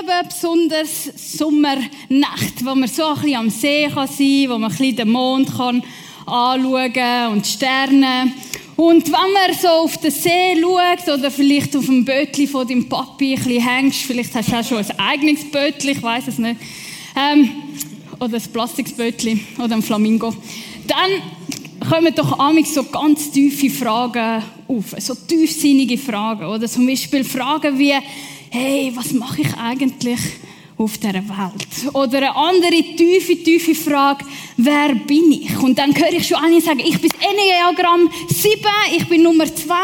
liebe besonders Sommernacht, wo man so ein bisschen am See kann sein, wo man ein bisschen den Mond kann anschauen und die Sterne. Und wenn man so auf den See schaut oder vielleicht auf dem Bötli von deinem Papi ein bisschen hängst, vielleicht hast du auch schon ein eigenes Bötli, ich weiß es nicht, ähm, oder ein Plastikbötli oder ein Flamingo, dann kommen doch amig so ganz tiefe Fragen auf, so tiefsinnige Fragen oder zum Beispiel Fragen wie, hey, was mache ich eigentlich auf dieser Welt? Oder eine andere tiefe, tiefe Frage, wer bin ich? Und dann höre ich schon einige sagen, ich bin Enneagramm 7, ich bin Nummer 2.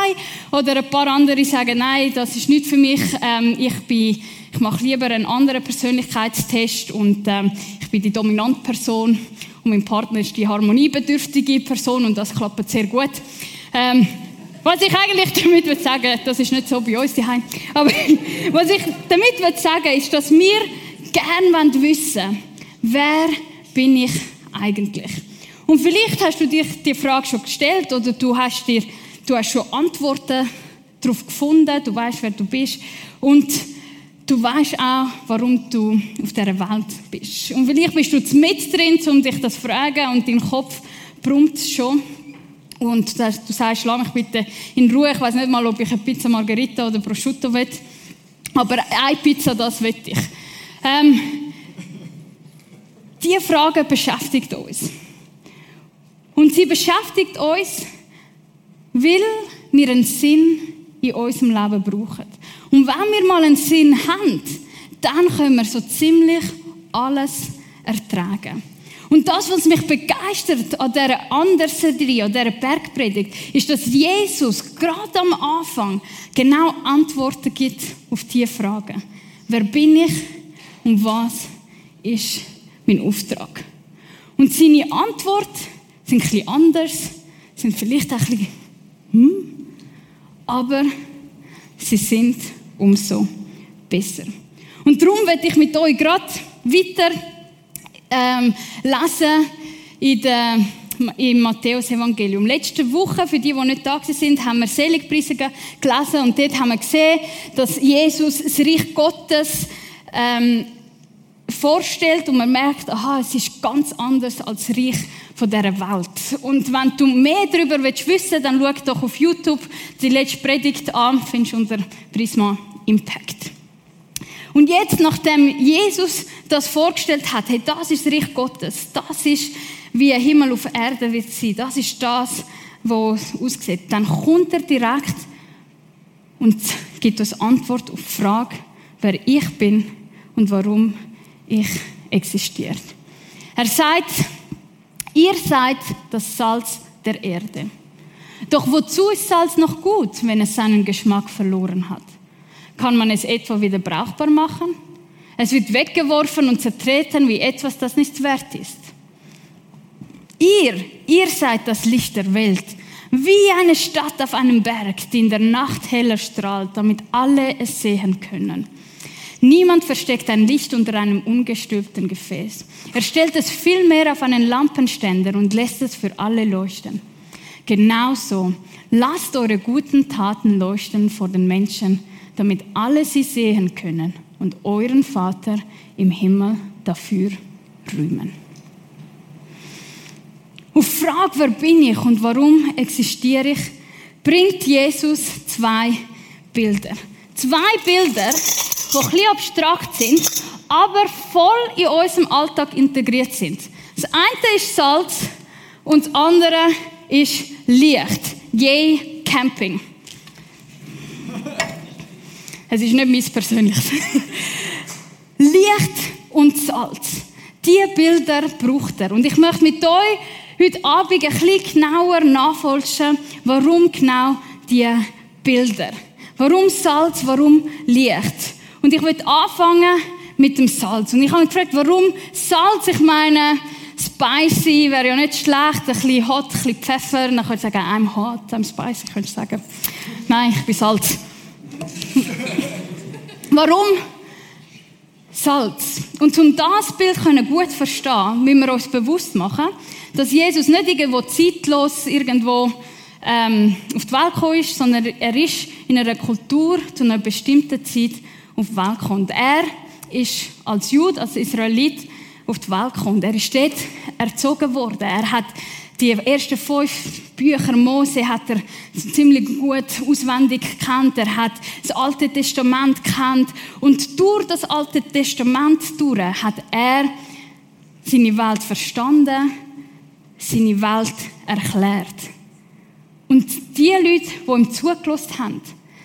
Oder ein paar andere sagen, nein, das ist nicht für mich, ähm, ich bin, ich mache lieber einen anderen Persönlichkeitstest und ähm, ich bin die dominante Person und mein Partner ist die harmoniebedürftige Person und das klappt sehr gut. Ähm, was ich eigentlich damit sagen will, das ist nicht so bei uns daheim, aber was ich damit will sagen ist, dass wir gerne wissen wer bin ich eigentlich? Und vielleicht hast du dich die Frage schon gestellt oder du hast dir, du hast schon Antworten darauf gefunden, du weißt, wer du bist und du weißt auch, warum du auf dieser Welt bist. Und vielleicht bist du mit drin, um dich das zu fragen und dein Kopf brummt schon. Und du sagst, lass mich bitte in Ruhe. Ich weiß nicht mal, ob ich eine Pizza Margherita oder Prosciutto will. Aber eine Pizza, das will ich. Ähm, diese Frage beschäftigt uns. Und sie beschäftigt uns, weil wir einen Sinn in unserem Leben brauchen. Und wenn wir mal einen Sinn haben, dann können wir so ziemlich alles ertragen. Und das, was mich begeistert an dieser Anderserie, an dieser Bergpredigt, ist, dass Jesus gerade am Anfang genau Antworten gibt auf diese Fragen. Wer bin ich und was ist mein Auftrag? Und seine Antworten sind ein bisschen anders, sind vielleicht ein bisschen, hm, aber sie sind umso besser. Und darum werde ich mit euch gerade weiter ähm, lesen in der, im Matthäus-Evangelium. Letzte Woche, für die, die nicht da sind, haben wir Seligpreise gelesen und dort haben wir gesehen, dass Jesus das Reich Gottes ähm, vorstellt und man merkt, aha, es ist ganz anders als das Reich von dieser Welt. Und wenn du mehr darüber willst wissen, dann schau doch auf YouTube die letzte Predigt an, findest du unter Prisma Impact. Und jetzt, nachdem Jesus das vorgestellt hat, hey, das ist das Reich Gottes, das ist, wie ein Himmel auf Erde wird sein, das ist das, was aussieht, dann kommt er direkt und gibt uns Antwort auf die Frage, wer ich bin und warum ich existiere. Er sagt, ihr seid das Salz der Erde. Doch wozu ist Salz noch gut, wenn es seinen Geschmack verloren hat? Kann man es etwa wieder brauchbar machen? Es wird weggeworfen und zertreten wie etwas, das nichts wert ist. Ihr, ihr seid das Licht der Welt, wie eine Stadt auf einem Berg, die in der Nacht heller strahlt, damit alle es sehen können. Niemand versteckt ein Licht unter einem ungestülpten Gefäß. Er stellt es vielmehr auf einen Lampenständer und lässt es für alle leuchten. Genauso lasst eure guten Taten leuchten vor den Menschen, damit alle sie sehen können und euren Vater im Himmel dafür rühmen. Auf Frage, wer bin ich und warum existiere ich, bringt Jesus zwei Bilder. Zwei Bilder, die ein bisschen abstrakt sind, aber voll in unserem Alltag integriert sind. Das eine ist Salz und das andere ist Licht. Yay, Camping. Es ist nicht mein persönliches. Licht und Salz. Diese Bilder braucht er. Und ich möchte mit euch heute Abend ein bisschen genauer nachforschen, warum genau diese Bilder. Warum Salz, warum Licht? Und ich möchte anfangen mit dem Salz. Und ich habe mich gefragt, warum Salz? Ich meine, spicy wäre ja nicht schlecht, ein bisschen hot, ein bisschen Pfeffer. Dann könnte ich sagen, I'm hot, I'm spicy, könnte ich sagen. Nein, ich bin Salz. Warum? Salz. Und um das Bild gut verstehen, müssen wir uns bewusst machen, dass Jesus nicht irgendwo zeitlos irgendwo ähm, auf die Welt gekommen ist, sondern er ist in einer Kultur zu einer bestimmten Zeit auf die Welt gekommen. Und er ist als Jude, als Israelit auf die Welt gekommen. Er ist dort erzogen worden. Er hat die ersten fünf Bücher Mose hat er ziemlich gut auswendig gekannt. Er hat das Alte Testament gekannt. Und durch das Alte Testament durch hat er seine Welt verstanden, seine Welt erklärt. Und die Leute, die ihm zugelassen haben,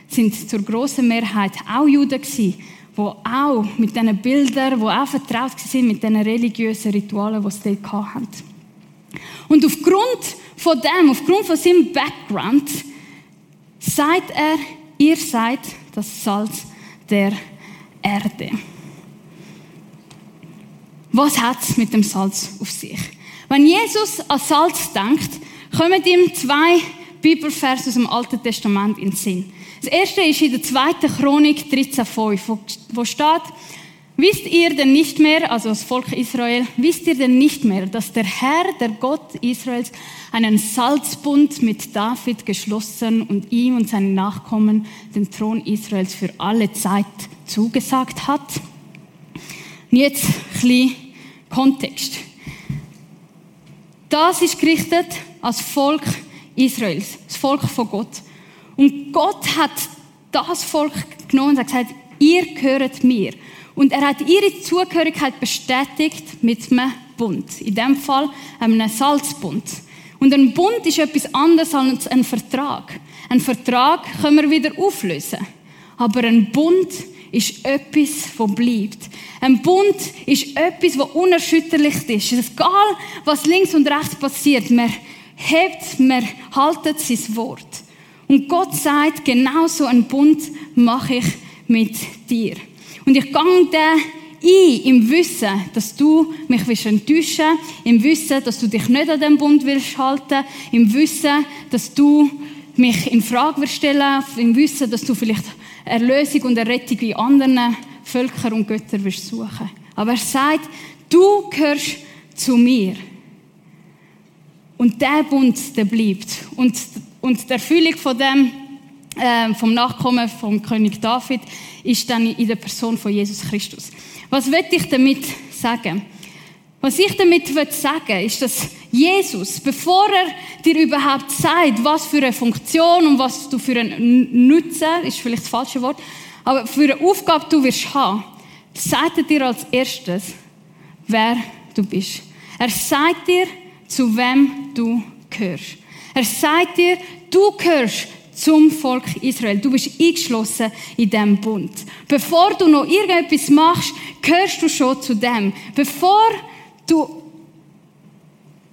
sind zur grossen Mehrheit auch Juden gewesen, die auch mit diesen Bildern, die auch vertraut sind mit diesen religiösen Ritualen, die sie dort hatten. Und aufgrund von dem, aufgrund von seinem Background, sagt er, ihr seid das Salz der Erde. Was hat es mit dem Salz auf sich? Wenn Jesus an Salz denkt, kommen ihm zwei Bibelverse aus dem Alten Testament in den Sinn. Das erste ist in der zweiten Chronik 13,5, wo steht, Wisst ihr denn nicht mehr, also das Volk Israel, wisst ihr denn nicht mehr, dass der Herr, der Gott Israels, einen Salzbund mit David geschlossen und ihm und seinen Nachkommen den Thron Israels für alle Zeit zugesagt hat? Und jetzt ein bisschen Kontext. Das ist gerichtet als Volk Israels, das Volk von Gott. Und Gott hat das Volk genommen und gesagt, ihr gehört mir. Und er hat ihre Zugehörigkeit bestätigt mit einem Bund. In dem Fall einem Salzbund. Und ein Bund ist etwas anderes als ein Vertrag. Ein Vertrag können wir wieder auflösen. Aber ein Bund ist etwas, das bleibt. Ein Bund ist etwas, das unerschütterlich ist. Egal, was links und rechts passiert, man hebt, man haltet sein Wort. Und Gott sagt, genau so einen Bund mache ich mit dir. Und ich gehe den ein im Wissen, dass du mich willst enttäuschen im Wissen, dass du dich nicht an den Bund willst halten, im Wissen, dass du mich in Frage wirst stellen, im Wissen, dass du vielleicht Erlösung und Errettung in anderen Völkern und Göttern wirst suchen. Aber er sagt, du gehörst zu mir. Und der Bund, der bleibt. Und, und die Erfüllung von dem, vom Nachkommen vom König David ist dann in der Person von Jesus Christus. Was will ich damit sagen? Was ich damit sagen will, ist, dass Jesus, bevor er dir überhaupt sagt, was für eine Funktion und was du für einen Nutzen, ist vielleicht das falsche Wort, aber für eine Aufgabe du wirst haben, sagt er dir als erstes, wer du bist. Er sagt dir, zu wem du gehörst. Er sagt dir, du gehörst zum Volk Israel. Du bist eingeschlossen in diesem Bund. Bevor du noch irgendetwas machst, gehörst du schon zu dem. Bevor du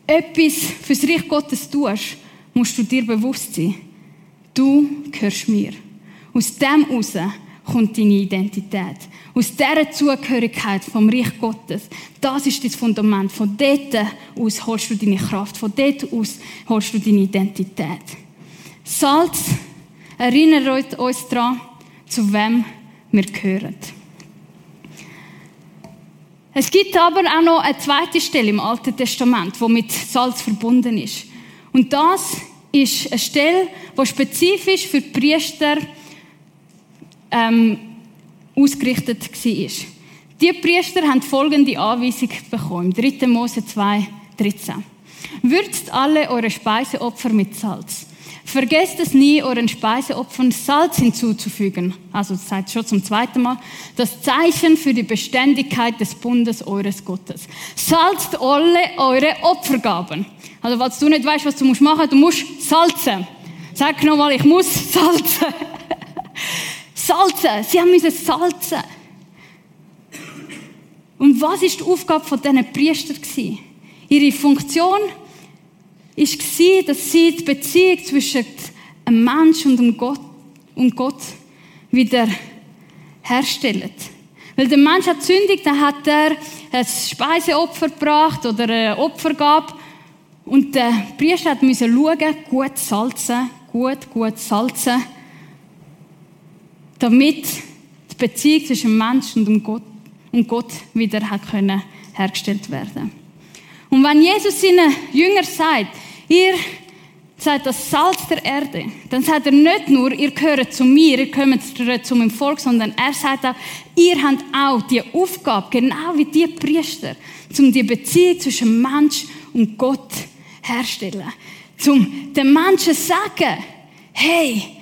etwas fürs Reich Gottes tust, musst du dir bewusst sein, du gehörst mir. Aus dem heraus kommt deine Identität. Aus dieser Zugehörigkeit vom Reich Gottes. Das ist das Fundament. Von dort aus holst du deine Kraft. Von dort aus holst du deine Identität. Salz erinnert uns daran, zu wem wir gehören. Es gibt aber auch noch eine zweite Stelle im Alten Testament, wo mit Salz verbunden ist. Und das ist eine Stelle, die spezifisch für die Priester ähm, ausgerichtet war. Die Priester haben folgende Anweisung bekommen. 3. Mose 2, 13. Würzt alle eure Speiseopfer mit Salz. Vergesst es nie, euren Speiseopfern Salz hinzuzufügen. Also das sagt schon zum zweiten Mal. Das Zeichen für die Beständigkeit des Bundes eures Gottes. Salzt alle eure Opfergaben. Also falls du nicht weißt, was du machen musst, du musst salzen. Sag nochmal, ich muss salzen. salzen. Sie haben müssen salzen. Und was ist die Aufgabe von diesen Priestern Ihre Funktion war, dass sie die Beziehung zwischen einem Mensch und Gott, und Gott wieder herstellen. Weil der Mensch hat sündigt, dann hat er ein Speiseopfer gebracht oder eine Opfergabe. Und der Priester musste schauen, gut salzen, gut, gut salzen, damit die Beziehung zwischen Mensch und Gott, und Gott wieder hat können hergestellt werden. Und wenn Jesus seinen Jüngern sagt, ihr sagt das Salz der Erde, dann sagt er nicht nur, ihr gehört zu mir, ihr gehört zu meinem Volk, sondern er sagt auch, ihr habt auch die Aufgabe, genau wie die Priester, um die Beziehung zwischen Mensch und Gott herzustellen. Um den Menschen zu sagen, hey,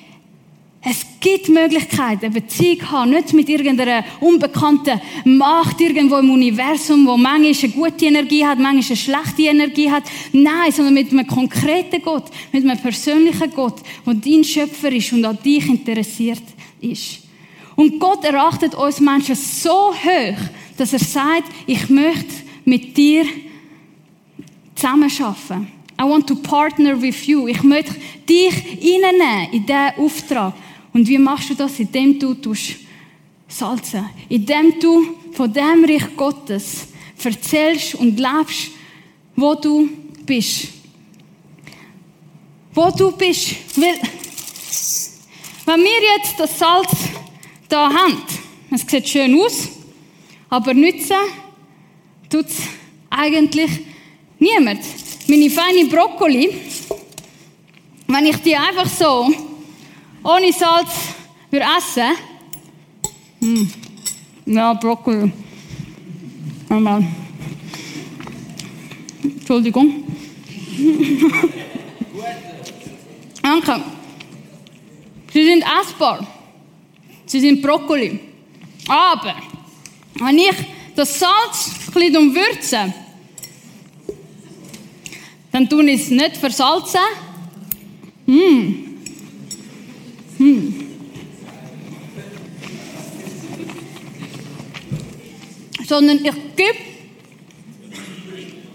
gibt Möglichkeiten, eine Beziehung zu haben, nicht mit irgendeiner unbekannten Macht irgendwo im Universum, wo manchmal eine gute Energie hat, manchmal eine schlechte Energie hat. Nein, sondern mit einem konkreten Gott, mit einem persönlichen Gott, der dein Schöpfer ist und an dich interessiert ist. Und Gott erachtet uns Menschen so hoch, dass er sagt, ich möchte mit dir zusammenarbeiten. I want to partner with you. Ich möchte dich reinnehmen in diesen Auftrag. Und wie machst du das? Indem du tust salzen. Indem du von dem Reich Gottes erzählst und lebst, wo du bist. Wo du bist. Weil, wenn wir jetzt das Salz da haben, es sieht schön aus, aber nützen tut es eigentlich niemand. Meine feine Brokkoli, wenn ich die einfach so ohne Salz würde essen, hm. ja, Brokkoli. Einmal. Entschuldigung. Danke. Sie sind essbar. Sie sind Brokkoli. Aber, wenn ich das Salz ein umwürze, dann tun ich es nicht versalzen. Hm. Hm. Sondern ich gebe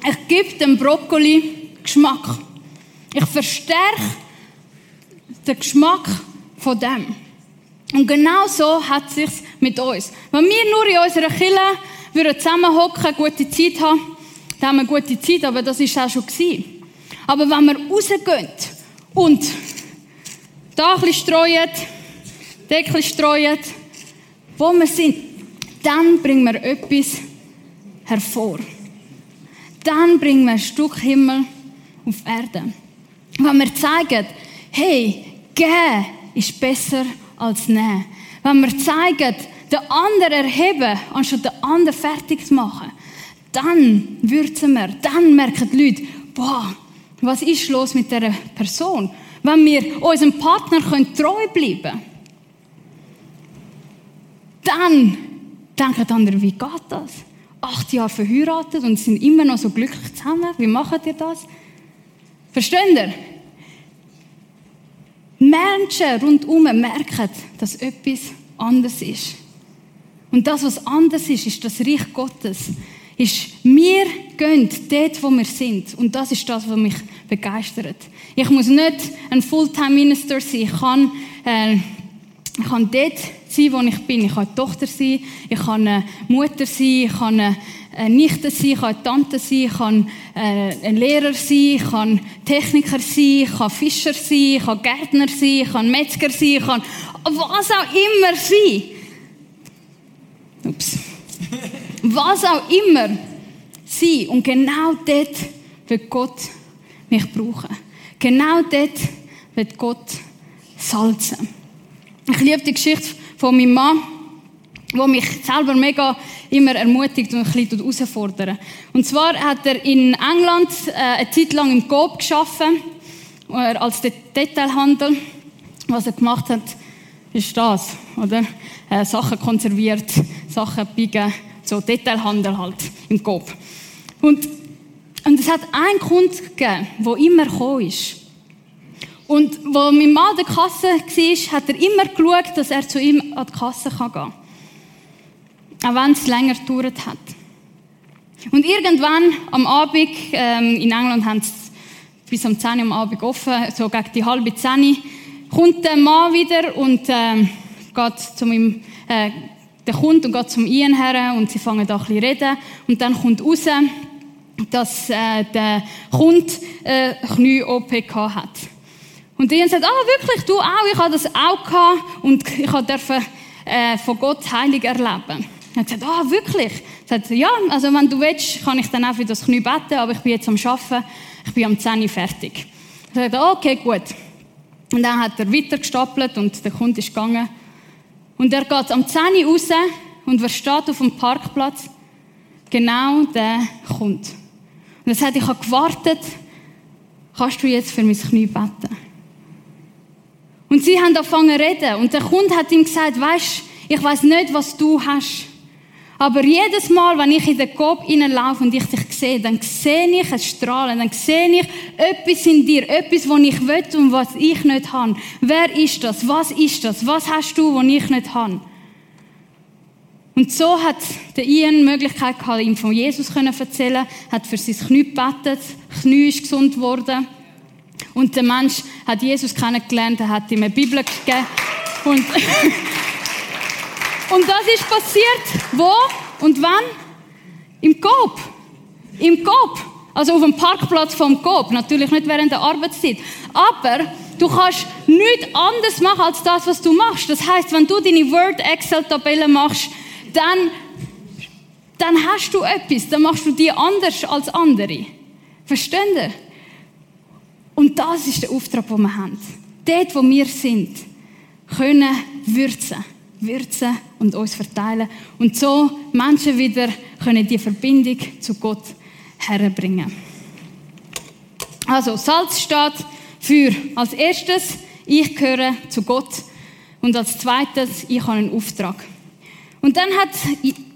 ich gebe dem Brokkoli Geschmack. Ich verstärke den Geschmack von dem. Und genau so hat es sich mit uns. Wenn wir nur in unserer Kille würden zusammenhocken, gute Zeit haben, dann haben wir gute Zeit, aber das ist auch schon gewesen. Aber wenn wir rausgehen und da ein bisschen streuen, Deckel streuen, wo wir sind, dann bringen wir etwas hervor. Dann bringen wir ein Stück Himmel auf Erde. Wenn wir zeigen, hey, gehen ist besser als nehmen. Wenn wir zeigen, den anderen erheben, anstatt den anderen fertig zu machen, dann würzen wir, dann merken die Leute, boah, was ist los mit dieser Person? Wenn wir unserem Partner treu bleiben können, dann denken andere, wie geht das? Acht Jahre verheiratet und sind immer noch so glücklich zusammen. Wie macht ihr das? Versteht ihr? Menschen rundherum merken, dass etwas anders ist. Und das, was anders ist, ist das Reich Gottes. Ist, wir gehen dort, wo wir sind. Und das ist das, was mich begeistert. Ich muss nicht ein Fulltime-Minister sein. Ich kann, äh, ich kann dort sein, wo ich bin. Ich kann eine Tochter sein, ich kann eine Mutter sein, ich kann eine Nichte sein, ich kann eine Tante sein, ich kann äh, ein Lehrer sein, ich kann Techniker sein, ich kann Fischer sein, ich kann Gärtner sein, ich kann Metzger sein, ich kann was auch immer sein. Ups. Was auch immer sein. Und genau dort wird Gott mich brauchen. Genau dort wird Gott salzen. Ich liebe die Geschichte von meinem Mann, wo mich selber mega immer ermutigt und ein bisschen herausfordert. Und zwar hat er in England äh, eine Zeit lang im Coop geschaffen als Detailhandel. Was er gemacht hat, ist das, oder? Äh, Sachen konserviert, Sachen biegen, so Detailhandel halt im Coop. Und und es hat einen Kunden gegeben, der immer gekommen ist. Und wo mein Mann an der Kasse war, hat er immer geschaut, dass er zu ihm an die Kasse gehen kann. Auch wenn es länger gedauert hat. Und irgendwann am Abend, ähm, in England haben sie bis um 10 Uhr am Abend offen, so gegen die halbe 10 kommt der Mann wieder und ähm, geht zu meinem, äh, der Kunde und geht zum Ian her und sie fangen da ein bisschen reden und dann kommt raus, dass äh, der Kunde äh, Knie-OP hat. Und die sagt, ah, wirklich, du auch, ich habe das auch gehabt und ich durfte äh, von Gott heilig erleben. Er hat gesagt, ah, wirklich? Er sagt, ja, also wenn du willst, kann ich dann auch für das Knie beten, aber ich bin jetzt am Arbeiten, ich bin am 10 Uhr fertig. Er sagt, okay, gut. Und dann hat er weiter gestapelt und der Kunde ist gegangen. Und er geht am 10 Uhr raus und wer steht auf dem Parkplatz? Genau der kommt. Und er sagt, ich habe gewartet, kannst du jetzt für mein Knie beten? Und sie haben angefangen zu reden. Und der Kunde hat ihm gesagt, weisst, ich weiß nicht, was du hast. Aber jedes Mal, wenn ich in den Kopf hineinlaufe und ich dich sehe, dann sehe ich ein Strahlen, dann sehe ich etwas in dir, etwas, was ich will und was ich nicht habe. Wer ist das? Was ist das? Was hast du, was ich nicht habe? Und so hat der Ian die Möglichkeit gehabt, ihm von Jesus zu erzählen, hat für sein Knie gebetet, das Knie ist gesund geworden. Und der Mensch hat Jesus kennengelernt, er hat ihm eine Bibel gegeben. Und, und das ist passiert. Wo und wann? Im Coop. Im Coop. Also auf dem Parkplatz vom Coop. Natürlich nicht während der Arbeitszeit. Aber du kannst nichts anderes machen als das, was du machst. Das heißt, wenn du deine Word-Excel-Tabelle machst, dann, dann hast du etwas. Dann machst du die anders als andere. Verstehen ihr? Und das ist der Auftrag, den wir haben. Dort, wo wir sind, können würzen. Würzen und uns verteilen. Und so Menschen wieder können die Verbindung zu Gott herbringen. Also, Salz steht für als erstes, ich gehöre zu Gott. Und als zweites, ich habe einen Auftrag. Und dann hat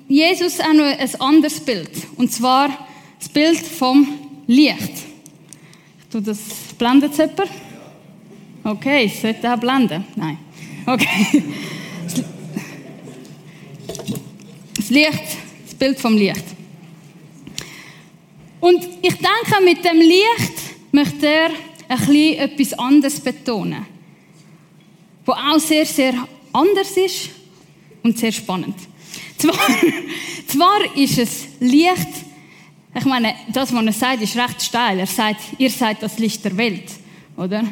Jesus auch noch ein anderes Bild. Und zwar das Bild vom Licht. Du das blendet jemand? Okay, es sollte auch blenden. Nein. Okay. Das Licht, das Bild vom Licht. Und ich denke, mit dem Licht möchte er ein bisschen etwas anderes betonen. Was auch sehr, sehr anders ist und sehr spannend. Zwar, zwar ist es Licht, ich meine, das, was er sagt, ist recht steil. Er sagt, ihr seid das Licht der Welt, oder?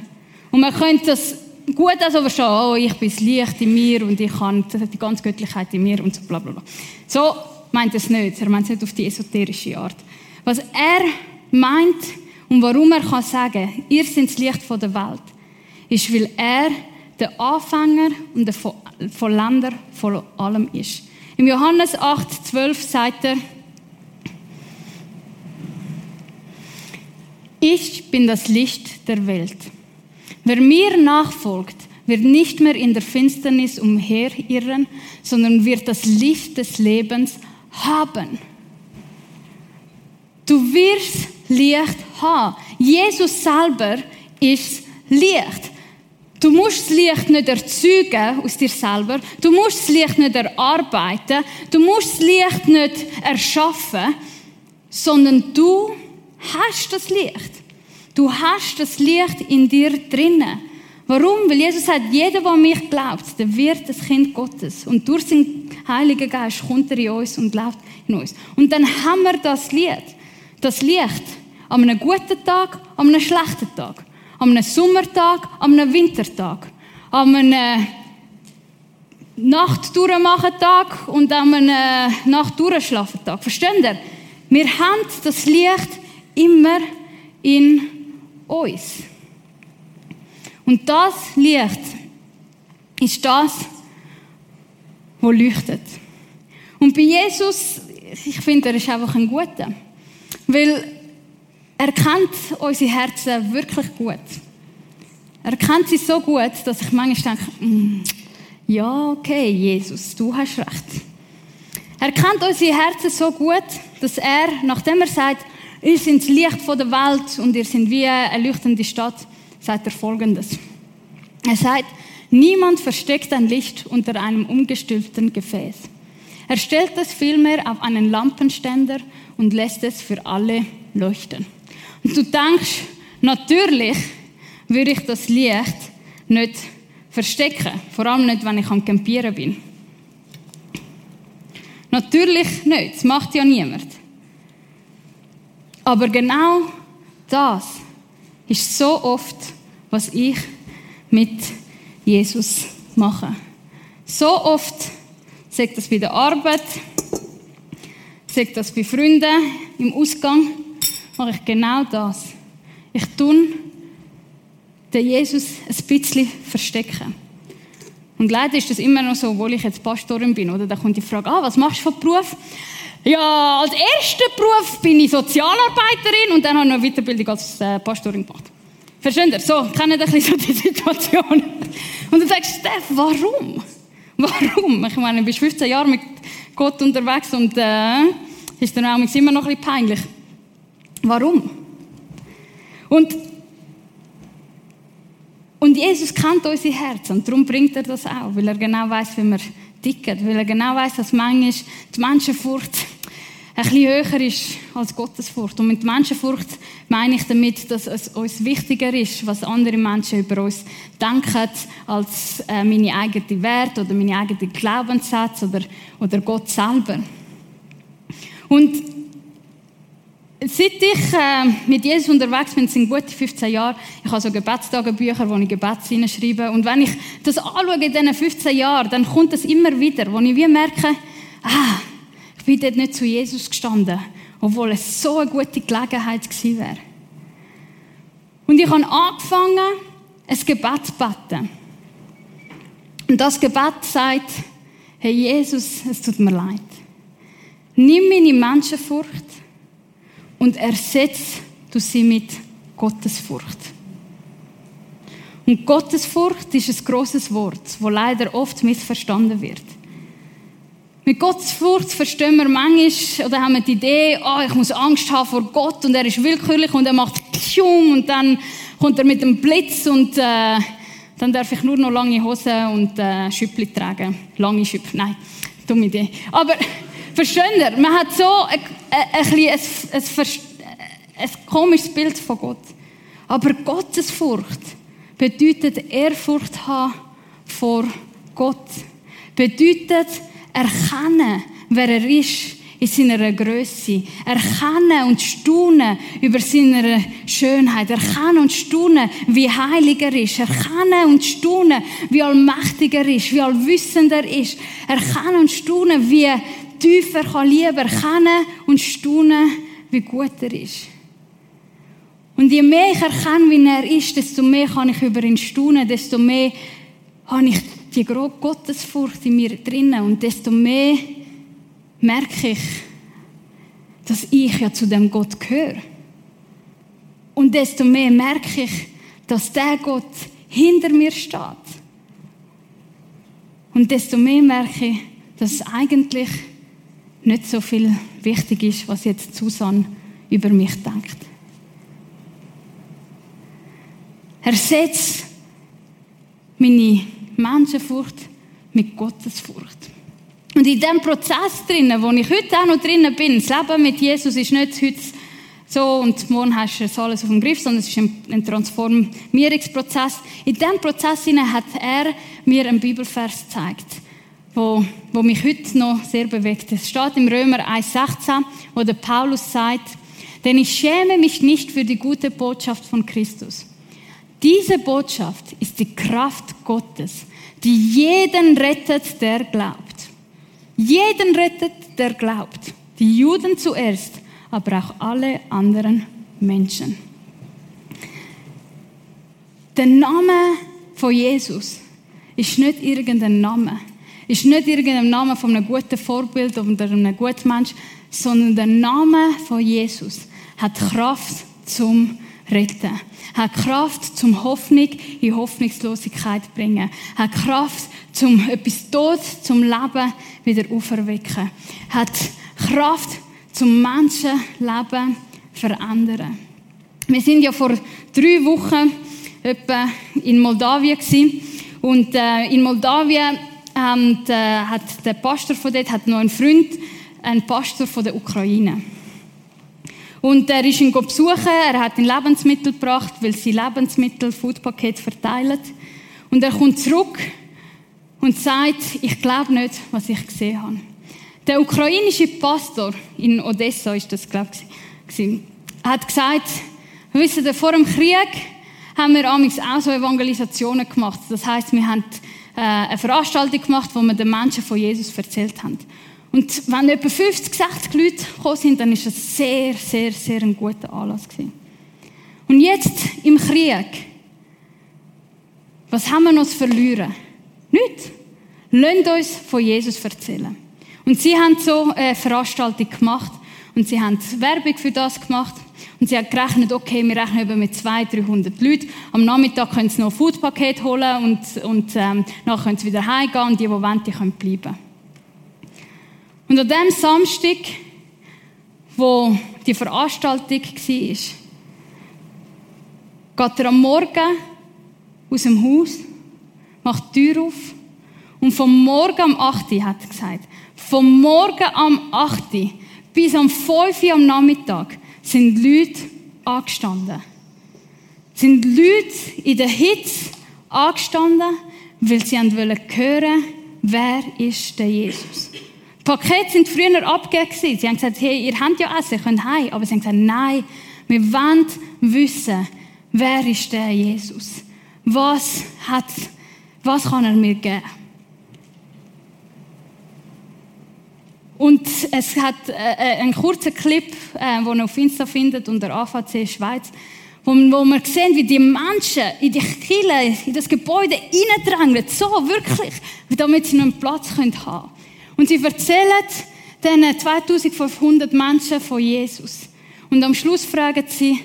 Und man könnte das gut also verstehen, oh, ich bin das Licht in mir und ich habe die ganze Göttlichkeit in mir und so bla bla bla. So meint er es nicht. Er meint es nicht auf die esoterische Art. Was er meint und warum er kann sagen, ihr seid das Licht der Welt, ist, weil er der Anfänger und der Vollender von allem ist. Im Johannes 8, 12 sagt er, Ich bin das Licht der Welt. Wer mir nachfolgt, wird nicht mehr in der Finsternis umherirren, sondern wird das Licht des Lebens haben. Du wirst Licht haben. Jesus selber ist Licht. Du musst das Licht nicht erzeugen aus dir selber. Du musst das Licht nicht erarbeiten. Du musst das Licht nicht erschaffen, sondern du hast das Licht. Du hast das Licht in dir drinnen. Warum? Weil Jesus sagt, jeder, der an mich glaubt, der wird das Kind Gottes. Und durch den Heiligen Geist kommt er in uns und lebt in uns. Und dann haben wir das Licht. Das Licht. An einem guten Tag, an einem schlechten Tag. An einem Sommertag, an einem Wintertag. An einem Nachtdurchmachen-Tag und an einem Nachtdurchschlafen-Tag. Versteht ihr? Wir haben das Licht immer in uns. Und das Licht ist das, wo leuchtet. Und bei Jesus, ich finde, er ist einfach ein Guter. Weil er kennt unsere Herzen wirklich gut. Er kennt sie so gut, dass ich manchmal denke, mm, ja, okay, Jesus, du hast recht. Er kennt unsere Herzen so gut, dass er, nachdem er sagt, ihr seid das Licht der Welt und ihr seid wie eine leuchtende Stadt, sagt er Folgendes. Er sagt, niemand versteckt ein Licht unter einem umgestülpten Gefäß. Er stellt es vielmehr auf einen Lampenständer und lässt es für alle leuchten. Und du denkst, natürlich würde ich das Licht nicht verstecken, vor allem nicht, wenn ich am Campieren bin. Natürlich nicht, das macht ja niemand. Aber genau das ist so oft, was ich mit Jesus mache. So oft sagt das bei der Arbeit, sagt das bei Freunden im Ausgang, mache ich genau das. Ich tue den Jesus ein bisschen verstecken. Und leider ist das immer noch so, obwohl ich jetzt Pastorin bin, oder? Da kommt die Frage, ah, was machst du für Beruf? Ja, als erster Beruf bin ich Sozialarbeiterin und dann habe ich noch eine Weiterbildung als äh, Pastorin gemacht. Versteht ihr? So, kennt ein bisschen so die Situation. Und du sagst, Steph, warum? Warum? Ich meine, du bist 15 Jahre mit Gott unterwegs und äh, ist dann auch immer noch ein bisschen peinlich. Warum? Und, und Jesus kennt unsere Herzen und darum bringt er das auch, weil er genau weiß, wie wir ticken, weil er genau weiß, dass manchmal die Menschenfurcht ein bisschen höher ist als Gottesfurcht. Und mit Menschenfurcht meine ich damit, dass es uns wichtiger ist, was andere Menschen über uns denken, als äh, meine eigenen Werte oder meine eigenen Glaubenssätze oder, oder Gott selber. Und Seit ich äh, mit Jesus unterwegs bin, sind gute 15 Jahre, ich habe so Gebetstagebücher, wo ich Gebets hineinschreibe. Und wenn ich das anschaue in diesen 15 Jahren, dann kommt es immer wieder, wo ich wie merke, ah, ich bin dort nicht zu Jesus gestanden, obwohl es so eine gute Gelegenheit gewesen wäre. Und ich habe angefangen, ein Gebet zu beten. Und das Gebet sagt, hey Jesus, es tut mir leid. Nimm meine Menschenfurcht und ersetzt du sie mit Gottesfurcht. Und Gottesfurcht ist ein großes Wort, das leider oft missverstanden wird. Mit Gottesfurcht verstehen wir manchmal, oder haben wir die Idee, oh, ich muss Angst haben vor Gott und er ist willkürlich und er macht Kschung und dann kommt er mit dem Blitz und äh, dann darf ich nur noch lange Hosen und äh, Schüppli tragen. Lange Schüppli, nein, dumme Idee. Aber Versteht ihr? Man hat so ein, ein, ein, ein, ein komisches Bild von Gott. Aber Gottesfurcht bedeutet Ehrfurcht haben vor Gott. Bedeutet erkennen, wer er ist in seiner Größe. Erkennen und staunen über seine Schönheit. Erkennen und staunen, wie heilig er ist. Erkennen und staunen, wie allmächtig er ist, wie allwissend er ist. Erkennen und staunen, wie tiefer kann lieber kennen und staunen, wie gut er ist. Und je mehr ich erkenne, wie er ist, desto mehr kann ich über ihn staunen, desto mehr habe ich die Gottesfurcht in mir drinnen und desto mehr merke ich, dass ich ja zu dem Gott gehöre. Und desto mehr merke ich, dass der Gott hinter mir steht. Und desto mehr merke ich, dass eigentlich nicht so viel wichtig ist, was jetzt Susan über mich denkt. Ersetzt meine Menschenfurcht mit Gottesfurcht. Und in dem Prozess drinnen, wo ich heute auch noch drinnen bin, das Leben mit Jesus ist nicht heute so und morgen hast du es alles auf dem Griff, sondern es ist ein, ein Transformierungsprozess. In diesem Prozess hat er mir einen Bibelvers gezeigt wo, wo mich heute noch sehr bewegt. Es steht im Römer 1,16, wo der Paulus sagt, denn ich schäme mich nicht für die gute Botschaft von Christus. Diese Botschaft ist die Kraft Gottes, die jeden rettet, der glaubt. Jeden rettet, der glaubt. Die Juden zuerst, aber auch alle anderen Menschen. Der Name von Jesus ist nicht irgendein Name ist nicht irgendein Name von einem guten Vorbild oder einem guten Mensch, sondern der Name von Jesus hat Kraft zum Retten. Hat Kraft zum Hoffnung in Hoffnungslosigkeit bringen. Hat Kraft zum etwas Tod zum Leben wieder auferwecken. Hat Kraft zum Menschenleben verändern. Wir sind ja vor drei Wochen etwa in Moldawien gewesen. und äh, in Moldawien und, äh, hat der Pastor von dort hat noch einen Freund, einen Pastor von der Ukraine. Und er ist ihn besuchen, er hat ihn Lebensmittel gebracht, weil sie Lebensmittel, Foodpaket verteilen. Und er kommt zurück und sagt, ich glaube nicht, was ich gesehen habe. Der ukrainische Pastor in Odessa ist das, glaube ich, hat gesagt, wisst ihr, vor dem Krieg haben wir auch so Evangelisationen gemacht. Das heißt, wir haben eine Veranstaltung gemacht, wo wir den Menschen von Jesus erzählt haben. Und wenn etwa 50, 60 Leute gekommen sind, dann ist es sehr, sehr, sehr ein guter Anlass gewesen. Und jetzt im Krieg Was haben wir noch zu verlieren? Nichts. Lasst uns von Jesus erzählen. Und sie haben so eine Veranstaltung gemacht und sie haben Werbung für das gemacht und sie haben gerechnet, okay, wir rechnen eben mit 200, 300 Leuten. Am Nachmittag können sie noch ein Foodpaket holen und, und ähm, nachher können sie wieder heimgehen und die, die wollen, die können bleiben. Und an dem Samstag, wo die Veranstaltung war, geht er am Morgen aus dem Haus, macht die Tür auf und vom Morgen am 8. hat er gesagt, vom Morgen am 8. bis am 5. Uhr am Nachmittag sind Leute angestanden. Sind Leute in der Hitze angestanden, weil sie hören hören, wer ist der Jesus. Die Pakete sind früher abgegeben. Sie haben gesagt, hey, ihr habt ja Essen, ihr könnt heim. Aber sie haben gesagt, nein, wir wollen wissen, wer ist der Jesus? Was hat, was kann er mir geben? Und es hat äh, äh einen kurzen Clip, äh, den ihr auf Insta findet, unter AVC Schweiz, wo, wo man sehen, wie die Menschen in die Kille, in das Gebäude reindrängen, so wirklich, damit sie einen Platz haben können. Und sie erzählen diesen 2500 Menschen von Jesus. Und am Schluss fragen sie,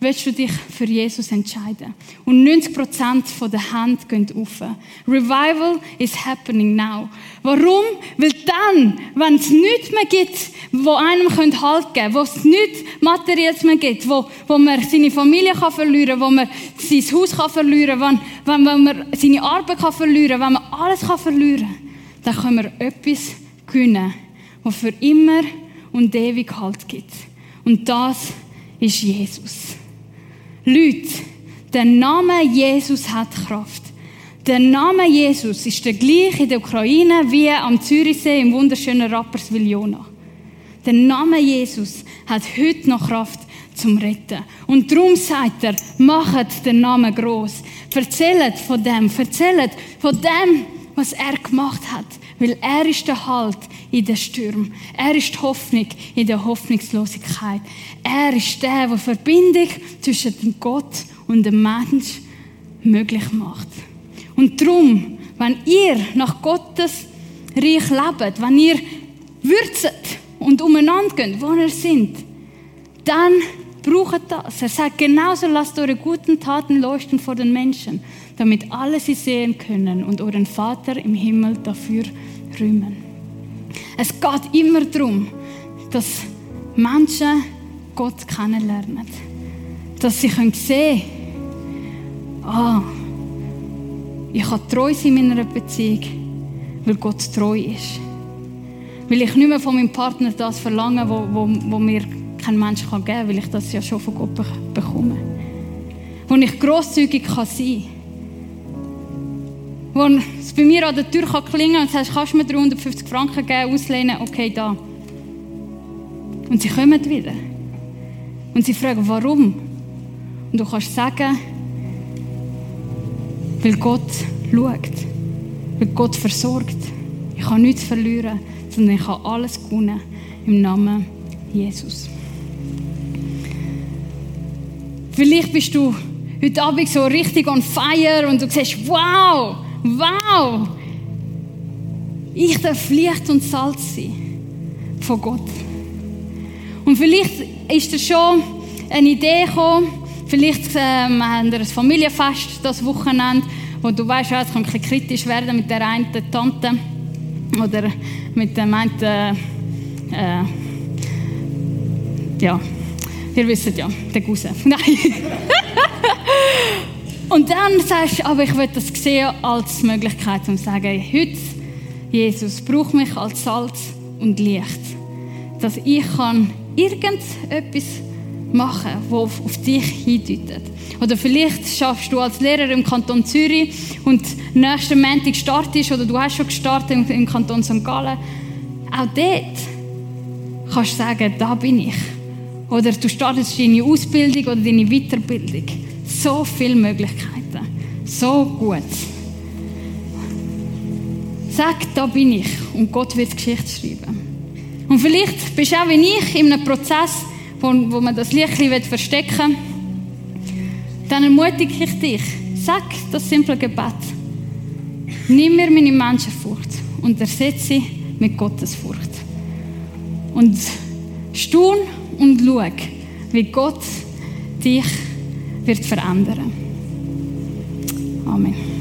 willst du dich für Jesus entscheiden? Und 90% der Hand gehen auf. Revival is happening now. Warum? Weil dann, wenn es nichts mehr gibt, wo einem Halt geben können, wo es nichts Materielles mehr gibt, wo, wo man seine Familie kann verlieren kann, wo man sein Haus kann verlieren kann, wenn, wenn man seine Arbeit kann verlieren kann, wenn man alles kann verlieren kann, dann können wir etwas gewinnen, das für immer und ewig Halt gibt. Und das ist Jesus. Leute, der Name Jesus hat Kraft. Der Name Jesus ist der gleiche in der Ukraine wie am Zürichsee im wunderschönen Rapperswil Jona. Der Name Jesus hat heute noch Kraft zum Retten. Und darum sagt er, macht den Namen groß. Erzählt von dem, erzählt von dem, was er gemacht hat. Weil er ist der Halt in den Stürmen. Er ist die Hoffnung in der Hoffnungslosigkeit. Er ist der, der Verbindung zwischen dem Gott und dem Mensch möglich macht. Und darum, wenn ihr nach Gottes Reich lebt, wenn ihr würzet und umeinander geht, wo ihr seid, dann braucht das. Er sagt genauso, lasst eure guten Taten leuchten vor den Menschen, damit alle sie sehen können und euren Vater im Himmel dafür rühmen. Es geht immer darum, dass Menschen Gott kennenlernen. Dass sie sehen können, ah, ich kann treu sein in meiner Beziehung, weil Gott treu ist. Weil ich nicht mehr von meinem Partner das verlange, wo, wo, wo mir kein Mensch geben kann, weil ich das ja schon von Gott bekomme. Wo ich grosszügig kann sein kann. Wo es bei mir an der Tür kann klingeln und sagst, kannst du mir 350 Franken geben, auslehnen, okay, da. Und sie kommen wieder. Und sie fragen, warum? Und du kannst sagen, weil Gott schaut, weil Gott versorgt. Ich habe nichts verlieren, sondern ich habe alles gewonnen im Namen Jesus. Vielleicht bist du heute Abend so richtig on fire und du siehst, wow, wow, ich darf Licht und Salz sein von Gott. Und vielleicht ist dir schon eine Idee gekommen, vielleicht ähm, haben wir ein Familienfest das Wochenende, wo du weißt, es kann ein bisschen kritisch werden mit der einen Tante oder mit dem einen, äh, ja, ihr wisst ja, der Cousin. Nein. Und dann sagst du, aber ich will das sehen als Möglichkeit, um zu sagen, heute, Jesus, brauch mich als Salz und Licht, dass ich kann irgendetwas machen, wo auf, auf dich hindeutet. Oder vielleicht schaffst du als Lehrer im Kanton Zürich und nächsten Montag startest oder du hast schon gestartet im, im Kanton St. Gallen. Auch dort kannst du sagen, da bin ich. Oder du startest deine Ausbildung oder deine Weiterbildung. So viele Möglichkeiten. So gut. Sag, da bin ich. Und Gott wird Geschichte schreiben. Und vielleicht bist du auch wie ich in einem Prozess, wo, wo man das Licht verstecken will. Dann ermutige ich dich, Sag das simple Gebet. Nimm mir meine Menschenfurcht und ersetze sie mit Gottes Furcht. Und staun und schau, wie Gott dich wird verändern. Amen.